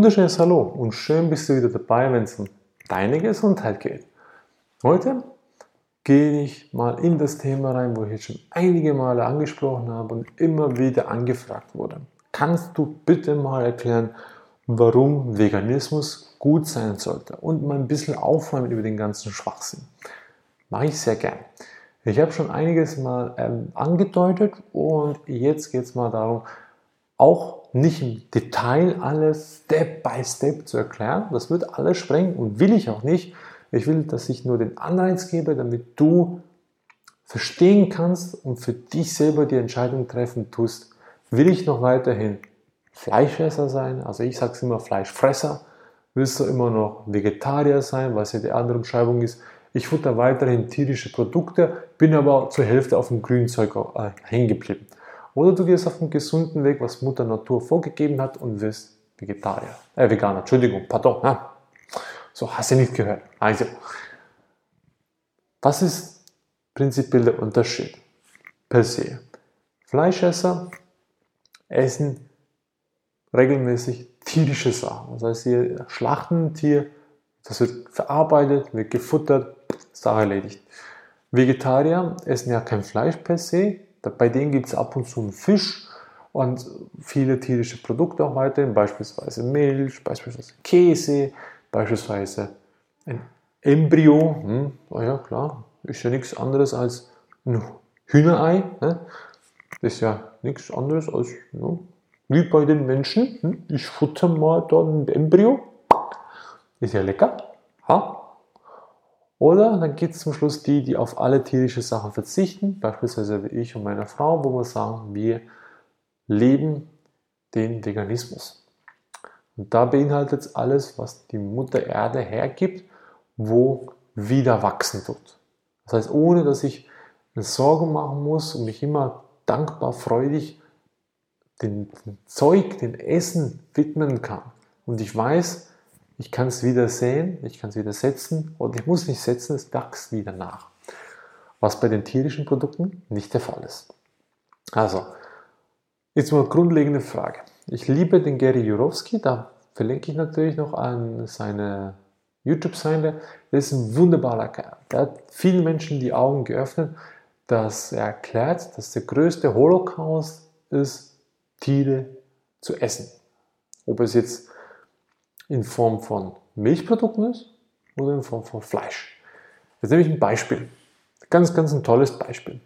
wunderschönes Hallo und schön bist du wieder dabei, wenn es um deine Gesundheit geht. Heute gehe ich mal in das Thema rein, wo ich jetzt schon einige Male angesprochen habe und immer wieder angefragt wurde. Kannst du bitte mal erklären, warum Veganismus gut sein sollte und mal ein bisschen aufräumen über den ganzen Schwachsinn? Mache ich sehr gern. Ich habe schon einiges mal ähm, angedeutet und jetzt geht es mal darum, auch nicht im Detail alles Step by Step zu erklären. Das wird alles sprengen und will ich auch nicht. Ich will, dass ich nur den Anreiz gebe, damit du verstehen kannst und für dich selber die Entscheidung treffen tust. Will ich noch weiterhin Fleischesser sein? Also ich sage es immer Fleischfresser. Willst du immer noch Vegetarier sein, was ja die andere Umschreibung ist? Ich futter weiterhin tierische Produkte, bin aber zur Hälfte auf dem Grünzeug äh, hängen geblieben. Oder du gehst auf den gesunden Weg, was Mutter Natur vorgegeben hat und wirst Vegetarier. Äh, Veganer, Entschuldigung, pardon. Ja. So, hast du nicht gehört. Also, was ist prinzipiell der Unterschied per se? Fleischesser essen regelmäßig tierische Sachen. Das heißt, sie schlachten ein Tier, das wird verarbeitet, wird gefuttert, Sache erledigt. Vegetarier essen ja kein Fleisch per se, bei denen gibt es ab und zu einen Fisch und viele tierische Produkte auch weiterhin, beispielsweise Milch, beispielsweise Käse, beispielsweise ein Embryo. Hm, oh ja, klar, ist ja nichts anderes als ein Hühnerei. Ne? Ist ja nichts anderes als ja, wie bei den Menschen. Hm? Ich futter mal da ein Embryo. Ist ja lecker. Ha? Oder dann gibt es zum Schluss die, die auf alle tierische Sachen verzichten, beispielsweise wie ich und meine Frau, wo wir sagen, wir leben den Veganismus. Und da beinhaltet es alles, was die Mutter Erde hergibt, wo wieder wachsen tut. Das heißt, ohne dass ich eine Sorge machen muss und mich immer dankbar, freudig dem Zeug, dem Essen widmen kann. Und ich weiß, ich kann es wieder sehen, ich kann es wieder setzen und ich muss nicht setzen, es wächst wieder nach. Was bei den tierischen Produkten nicht der Fall ist. Also, jetzt mal eine grundlegende Frage. Ich liebe den Gary Jurowski, da verlinke ich natürlich noch an seine YouTube-Seite. Er ist ein wunderbarer Kerl. Der hat vielen Menschen die Augen geöffnet, dass er erklärt, dass der größte Holocaust ist, Tiere zu essen. Ob es jetzt in Form von Milchprodukten ist oder in Form von Fleisch. Jetzt nehme ich ein Beispiel. Ganz, ganz ein tolles Beispiel.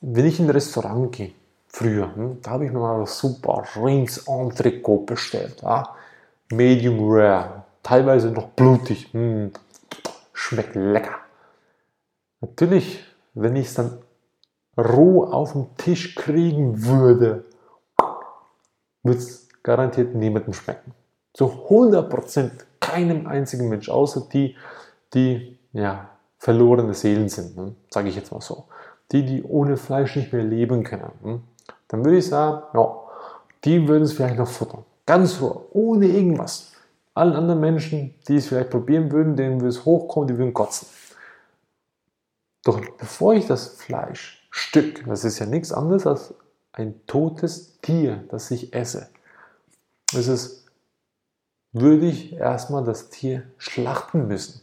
Wenn ich in ein Restaurant gehe, früher, hm, da habe ich mir mal super Rings Entrecot bestellt. Ja? Medium rare, teilweise noch blutig. Hm, schmeckt lecker. Natürlich, wenn ich es dann roh auf den Tisch kriegen würde, würde es garantiert niemandem schmecken. Zu 100% keinem einzigen Mensch, außer die, die ja, verlorene Seelen sind, ne? sage ich jetzt mal so. Die, die ohne Fleisch nicht mehr leben können. Ne? Dann würde ich sagen, ja, die würden es vielleicht noch futtern. Ganz roh, ohne irgendwas. Allen anderen Menschen, die es vielleicht probieren würden, denen würde es hochkommen, die würden kotzen. Doch bevor ich das Fleischstück, das ist ja nichts anderes als ein totes Tier, das ich esse, ist es würde ich erstmal das Tier schlachten müssen.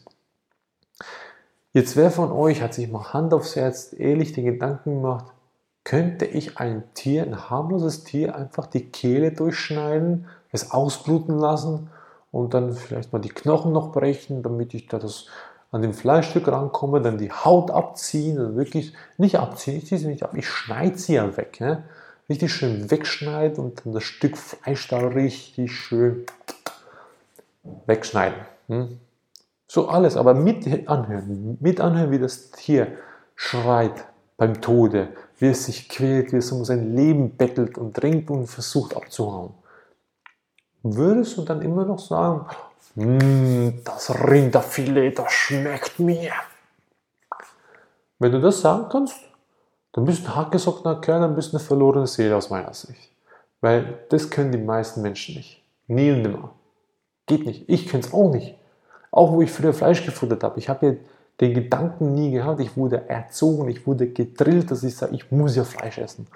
Jetzt wer von euch hat sich mal Hand aufs Herz ehrlich den Gedanken gemacht, könnte ich ein Tier, ein harmloses Tier, einfach die Kehle durchschneiden, es ausbluten lassen und dann vielleicht mal die Knochen noch brechen, damit ich da das an dem Fleischstück rankomme, dann die Haut abziehen, also wirklich nicht abziehen, ich ziehe sie nicht ab, ich schneide sie ja weg, ne? richtig schön wegschneiden und dann das Stück Fleisch da richtig schön wegschneiden. Hm? So alles, aber mit anhören, mit anhören, wie das Tier schreit beim Tode, wie es sich quält, wie es um sein Leben bettelt und ringt und versucht abzuhauen. Würdest du dann immer noch sagen, hm, das Rinderfilet, das schmeckt mir. Wenn du das sagen kannst, dann bist du ein hartgesockener Kerl, dann bist du eine verlorene Seele aus meiner Sicht. Weil das können die meisten Menschen nicht. Nie und nimmer. Geht nicht. Ich könnte es auch nicht. Auch wo ich früher Fleisch gefuttert habe. Ich habe ja den Gedanken nie gehabt. Ich wurde erzogen, ich wurde gedrillt, dass ich sage, ich muss ja Fleisch essen.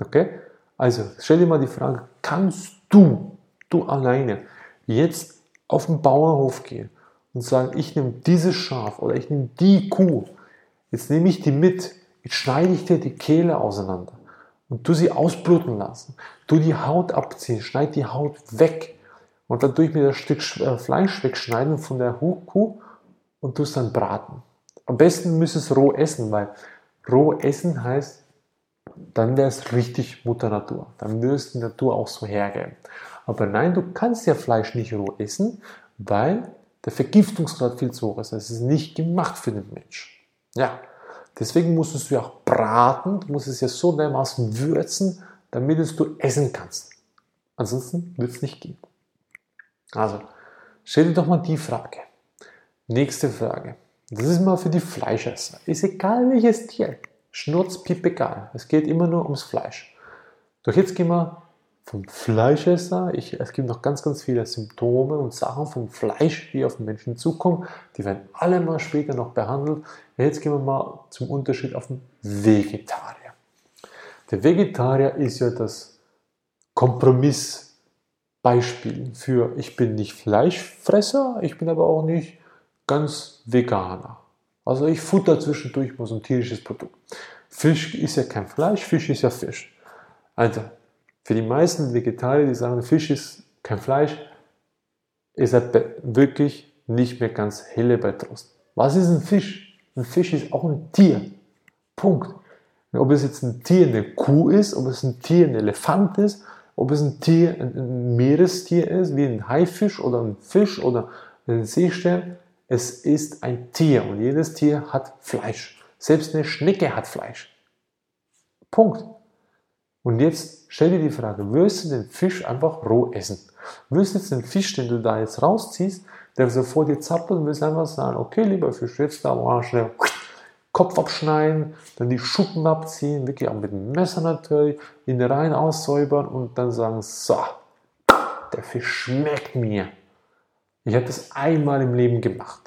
Okay? Also stell dir mal die Frage, kannst du, du alleine jetzt auf den Bauernhof gehen und sagen, ich nehme dieses Schaf oder ich nehme die Kuh, jetzt nehme ich die mit, jetzt schneide ich dir die Kehle auseinander und du sie ausbluten lassen, du die Haut abziehen, schneid die Haut weg und dann tue ich mir das Stück äh, Fleisch wegschneiden von der Kuh und du es dann braten. Am besten müsstest du es roh essen, weil roh essen heißt, dann wäre es richtig Mutter Natur. Dann würde es die Natur auch so hergeben. Aber nein, du kannst ja Fleisch nicht roh essen, weil der Vergiftungsgrad viel zu hoch ist. Es ist nicht gemacht für den Mensch. Ja, deswegen musstest du ja auch braten, du musst es ja so dermaßen würzen, damit es du essen kannst. Ansonsten wird es nicht gehen. Also, stell dir doch mal die Frage. Nächste Frage. Das ist mal für die Fleischesser. Ist egal welches Tier. Schnurz, piep, egal. Es geht immer nur ums Fleisch. Doch jetzt gehen wir vom Fleischesser. Ich, es gibt noch ganz, ganz viele Symptome und Sachen vom Fleisch, die auf den Menschen zukommen. Die werden alle mal später noch behandelt. Jetzt gehen wir mal zum Unterschied auf den Vegetarier. Der Vegetarier ist ja das Kompromissbeispiel für ich bin nicht Fleischfresser, ich bin aber auch nicht ganz Veganer. Also ich futter zwischendurch mal so ein tierisches Produkt. Fisch ist ja kein Fleisch, Fisch ist ja Fisch. Also für die meisten Vegetarier, die sagen, Fisch ist kein Fleisch, ist er wirklich nicht mehr ganz helle bei Trost. Was ist ein Fisch? Ein Fisch ist auch ein Tier. Punkt. Ob es jetzt ein Tier eine Kuh ist, ob es ein Tier ein Elefant ist, ob es ein Tier ein Meerestier ist, wie ein Haifisch oder ein Fisch oder ein Seestern, es ist ein Tier und jedes Tier hat Fleisch. Selbst eine Schnecke hat Fleisch. Punkt. Und jetzt stell dir die Frage, wirst du den Fisch einfach roh essen? Wirst du jetzt den Fisch, den du da jetzt rausziehst, der so vor dir zappelt und willst einfach sagen, okay, lieber Fisch, jetzt da mal schnell Kopf abschneiden, dann die Schuppen abziehen, wirklich auch mit dem Messer natürlich, in den Reihen aussäubern und dann sagen, so, der Fisch schmeckt mir. Ich habe das einmal im Leben gemacht.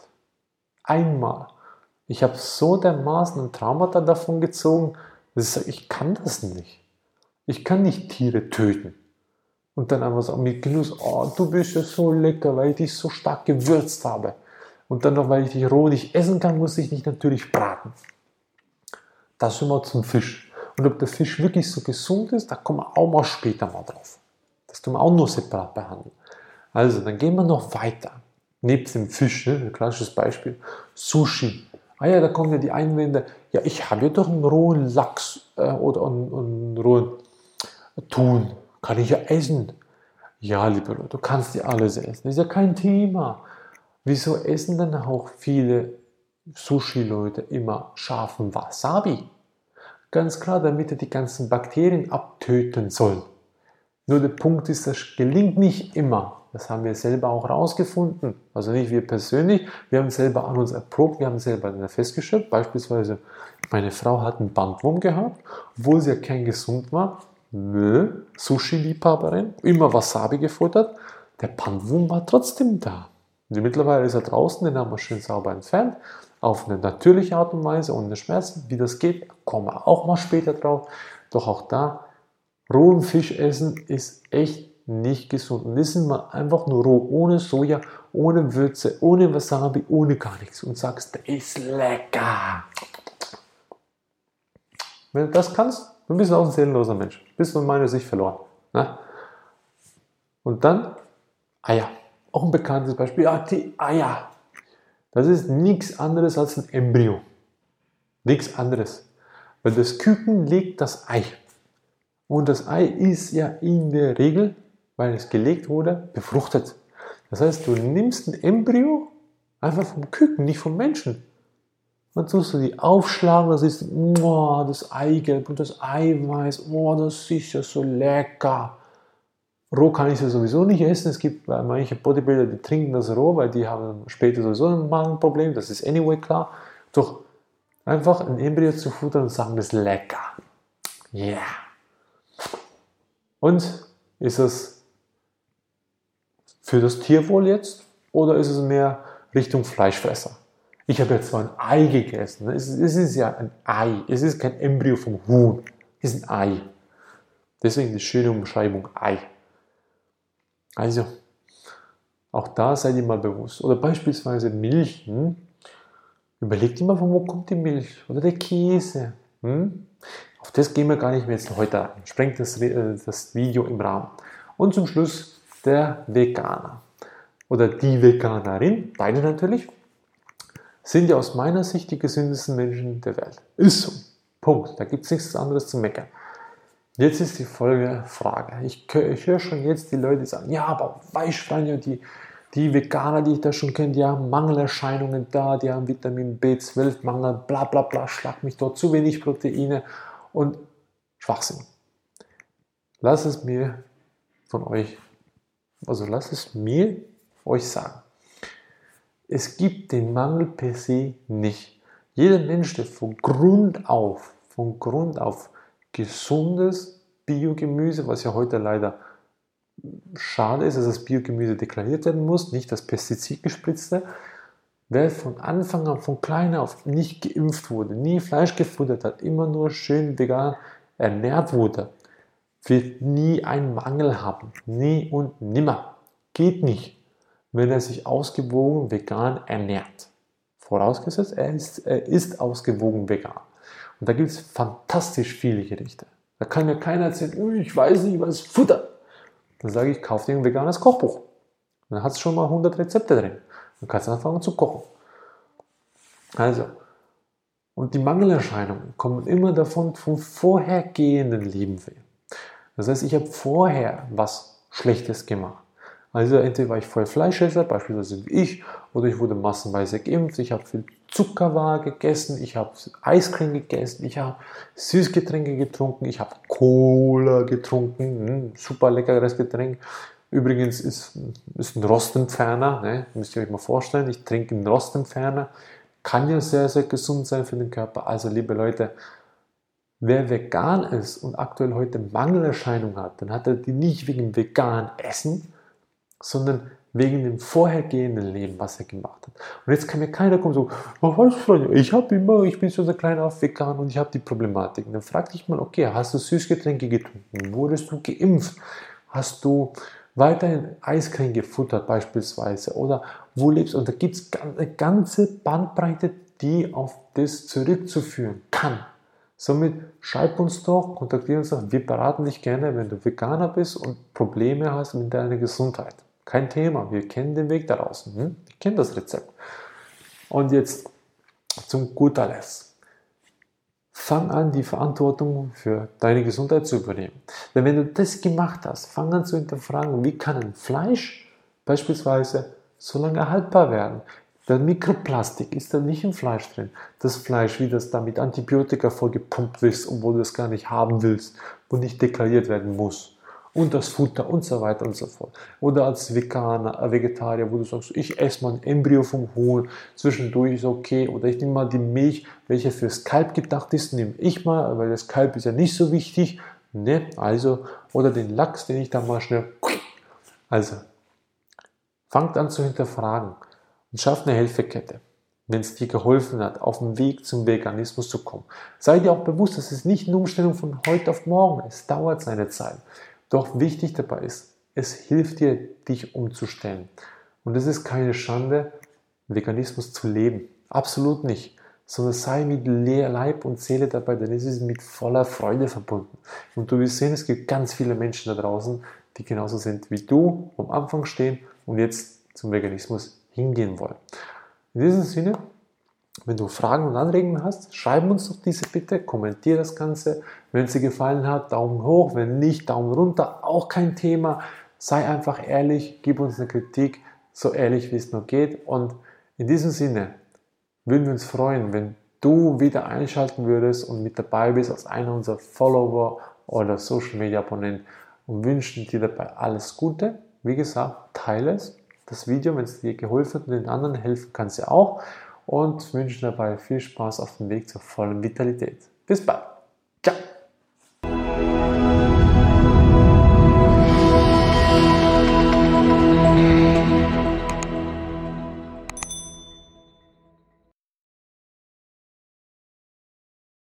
Einmal. Ich habe so dermaßen ein Traumata davon gezogen, dass ich sage, ich kann das nicht. Ich kann nicht Tiere töten. Und dann einfach sagen mit Genuss, oh, du bist ja so lecker, weil ich dich so stark gewürzt habe. Und dann noch, weil ich dich roh nicht essen kann, muss ich dich natürlich braten. Das schon mal zum Fisch. Und ob der Fisch wirklich so gesund ist, da kommen wir auch mal später mal drauf. Das tun wir auch nur separat behandeln. Also, dann gehen wir noch weiter. Nebst dem Fisch, ne, ein klassisches Beispiel, Sushi. Ah ja, da kommen ja die Einwände, ja, ich habe ja doch einen rohen Lachs äh, oder einen, einen rohen tun. Kann ich ja essen. Ja, liebe Leute, du kannst ja alles essen. Ist ja kein Thema. Wieso essen dann auch viele Sushi-Leute immer scharfen Wasabi? Ganz klar, damit er die ganzen Bakterien abtöten soll. Nur der Punkt ist, das gelingt nicht immer. Das haben wir selber auch herausgefunden. Also nicht wir persönlich, wir haben selber an uns erprobt, wir haben selber festgestellt. Beispielsweise, meine Frau hat einen Bandwurm gehabt, obwohl sie ja kein gesund war. Nö, Sushi-Liebhaberin, immer Wasabi gefuttert. Der Bandwurm war trotzdem da. Und mittlerweile ist er draußen, den haben wir schön sauber entfernt. Auf eine natürliche Art und Weise, ohne Schmerzen. Wie das geht, kommen wir auch mal später drauf. Doch auch da, rohen Fisch essen ist echt nicht gesund. Und das sind wir einfach nur roh, ohne Soja, ohne Würze, ohne Wasabi, ohne gar nichts. Und sagst, der ist lecker. Wenn du das kannst, Du bist auch ein seelenloser Mensch. Bist du in meiner Sicht verloren. Ne? Und dann Eier. Auch ein bekanntes Beispiel. Ja, die Eier. Das ist nichts anderes als ein Embryo. Nichts anderes. Weil das Küken legt das Ei. Und das Ei ist ja in der Regel, weil es gelegt wurde, befruchtet. Das heißt, du nimmst ein Embryo einfach vom Küken, nicht vom Menschen. Dann tust du die aufschlagen, da siehst du, oh, das Eigelb und das Eiweiß, oh, das ist ja so lecker. Roh kann ich ja sowieso nicht essen. Es gibt manche Bodybuilder, die trinken das roh, weil die haben später sowieso ein Magenproblem. Das ist anyway klar. Doch einfach ein Embryo zu futtern und sagen, das ist lecker. Yeah. Und ist es für das Tierwohl jetzt oder ist es mehr Richtung Fleischfresser? Ich habe jetzt zwar ein Ei gegessen. Es ist, es ist ja ein Ei. Es ist kein Embryo vom Huhn. Es ist ein Ei. Deswegen die schöne Umschreibung Ei. Also, auch da seid ihr mal bewusst. Oder beispielsweise Milch. Hm? Überlegt immer, von wo kommt die Milch oder der Käse. Hm? Auf das gehen wir gar nicht mehr jetzt heute rein. Sprengt das, äh, das Video im Rahmen. Und zum Schluss der Veganer oder die Veganerin, beide natürlich, sind ja aus meiner Sicht die gesündesten Menschen der Welt. Ist so. Punkt. Da gibt es nichts anderes zu meckern. Jetzt ist die folgende Frage. Ich, ich höre schon jetzt die Leute sagen, ja, aber Weißschweine, die, die Veganer, die ich da schon kenne, die haben Mangelerscheinungen da, die haben Vitamin B12-Mangel, bla bla bla, schlag mich dort zu wenig Proteine und Schwachsinn. Lass es mir von euch, also lass es mir euch sagen. Es gibt den Mangel per se nicht. Jeder Mensch, der von Grund auf, von Grund auf gesundes Biogemüse, was ja heute leider schade ist, dass das Biogemüse deklariert werden muss, nicht das Pestizidgespritzte, wer von Anfang an, von klein auf nicht geimpft wurde, nie Fleisch gefuttert hat, immer nur schön vegan ernährt wurde, wird nie einen Mangel haben. Nie und nimmer. Geht nicht, wenn er sich ausgewogen vegan ernährt. Vorausgesetzt, er ist, er ist ausgewogen vegan. Und da gibt es fantastisch viele Gerichte. Da kann mir keiner erzählen, ich weiß nicht, was Futter. Dann sage ich, kauf dir ein veganes Kochbuch. Dann hast du schon mal 100 Rezepte drin. Dann kannst du anfangen zu kochen. Also, und die Mangelerscheinungen kommen immer davon vom vorhergehenden Lebensweg. Das heißt, ich habe vorher was Schlechtes gemacht. Also entweder war ich voll Fleischesser, beispielsweise wie ich, oder ich wurde massenweise geimpft, ich habe viel Zuckerware gegessen, ich habe Eiscreme gegessen, ich habe Süßgetränke getrunken, ich habe Cola getrunken, hm, super leckeres Getränk. Übrigens ist, ist ein Rostentferner, ne? müsst ihr euch mal vorstellen, ich trinke einen Rostentferner, kann ja sehr, sehr gesund sein für den Körper. Also liebe Leute, Wer vegan ist und aktuell heute Mangelerscheinungen hat, dann hat er die nicht wegen vegan Essen, sondern wegen dem vorhergehenden Leben, was er gemacht hat. Und jetzt kann mir keiner kommen so, oh, weißt du, ich habe immer, ich bin so ein kleiner auf vegan und ich habe die Problematik. Und dann frag dich mal, okay, hast du Süßgetränke getrunken? Wurdest du geimpft? Hast du weiterhin Eiscreme gefuttert beispielsweise? Oder wo lebst du? Und da gibt es eine ganze Bandbreite, die auf das zurückzuführen kann. Somit schreib uns doch, kontaktiere uns doch. Wir beraten dich gerne, wenn du Veganer bist und Probleme hast mit deiner Gesundheit. Kein Thema, wir kennen den Weg daraus. Hm? Wir kennen das Rezept. Und jetzt zum guter Letzt. Fang an, die Verantwortung für deine Gesundheit zu übernehmen. Denn wenn du das gemacht hast, fang an zu hinterfragen, wie kann ein Fleisch beispielsweise so lange haltbar werden? Der Mikroplastik ist da nicht im Fleisch drin. Das Fleisch, wie das da mit Antibiotika vollgepumpt ist, obwohl du es gar nicht haben willst, wo nicht deklariert werden muss. Und das Futter und so weiter und so fort. Oder als Veganer, äh, Vegetarier, wo du sagst, ich esse mal ein Embryo vom Huhn, zwischendurch ist okay. Oder ich nehme mal die Milch, welche fürs Kalb gedacht ist, nehme ich mal, weil das Kalb ist ja nicht so wichtig. Ne? Also, oder den Lachs, den ich da mal schnell. Also, fangt an zu hinterfragen und schafft eine Hilfekette, wenn es dir geholfen hat, auf dem Weg zum Veganismus zu kommen. Sei dir auch bewusst, dass es nicht eine Umstellung von heute auf morgen ist. Es dauert seine Zeit. Doch wichtig dabei ist, es hilft dir, dich umzustellen. Und es ist keine Schande, Veganismus zu leben. Absolut nicht. Sondern sei mit Leib und Seele dabei, denn es ist mit voller Freude verbunden. Und du wirst sehen, es gibt ganz viele Menschen da draußen, die genauso sind wie du, am Anfang stehen und jetzt zum Veganismus hingehen wollen. In diesem Sinne, wenn du Fragen und Anregungen hast, schreib uns doch diese bitte, kommentiere das Ganze. Wenn es dir gefallen hat, Daumen hoch, wenn nicht, Daumen runter, auch kein Thema. Sei einfach ehrlich, gib uns eine Kritik, so ehrlich wie es nur geht. Und in diesem Sinne würden wir uns freuen, wenn du wieder einschalten würdest und mit dabei bist als einer unserer Follower oder Social Media Abonnent und wünschen dir dabei alles Gute. Wie gesagt, teile es das Video, wenn es dir geholfen hat und den anderen helfen kann es ja auch. Und wünsche dabei viel Spaß auf dem Weg zur vollen Vitalität. Bis bald. Ciao.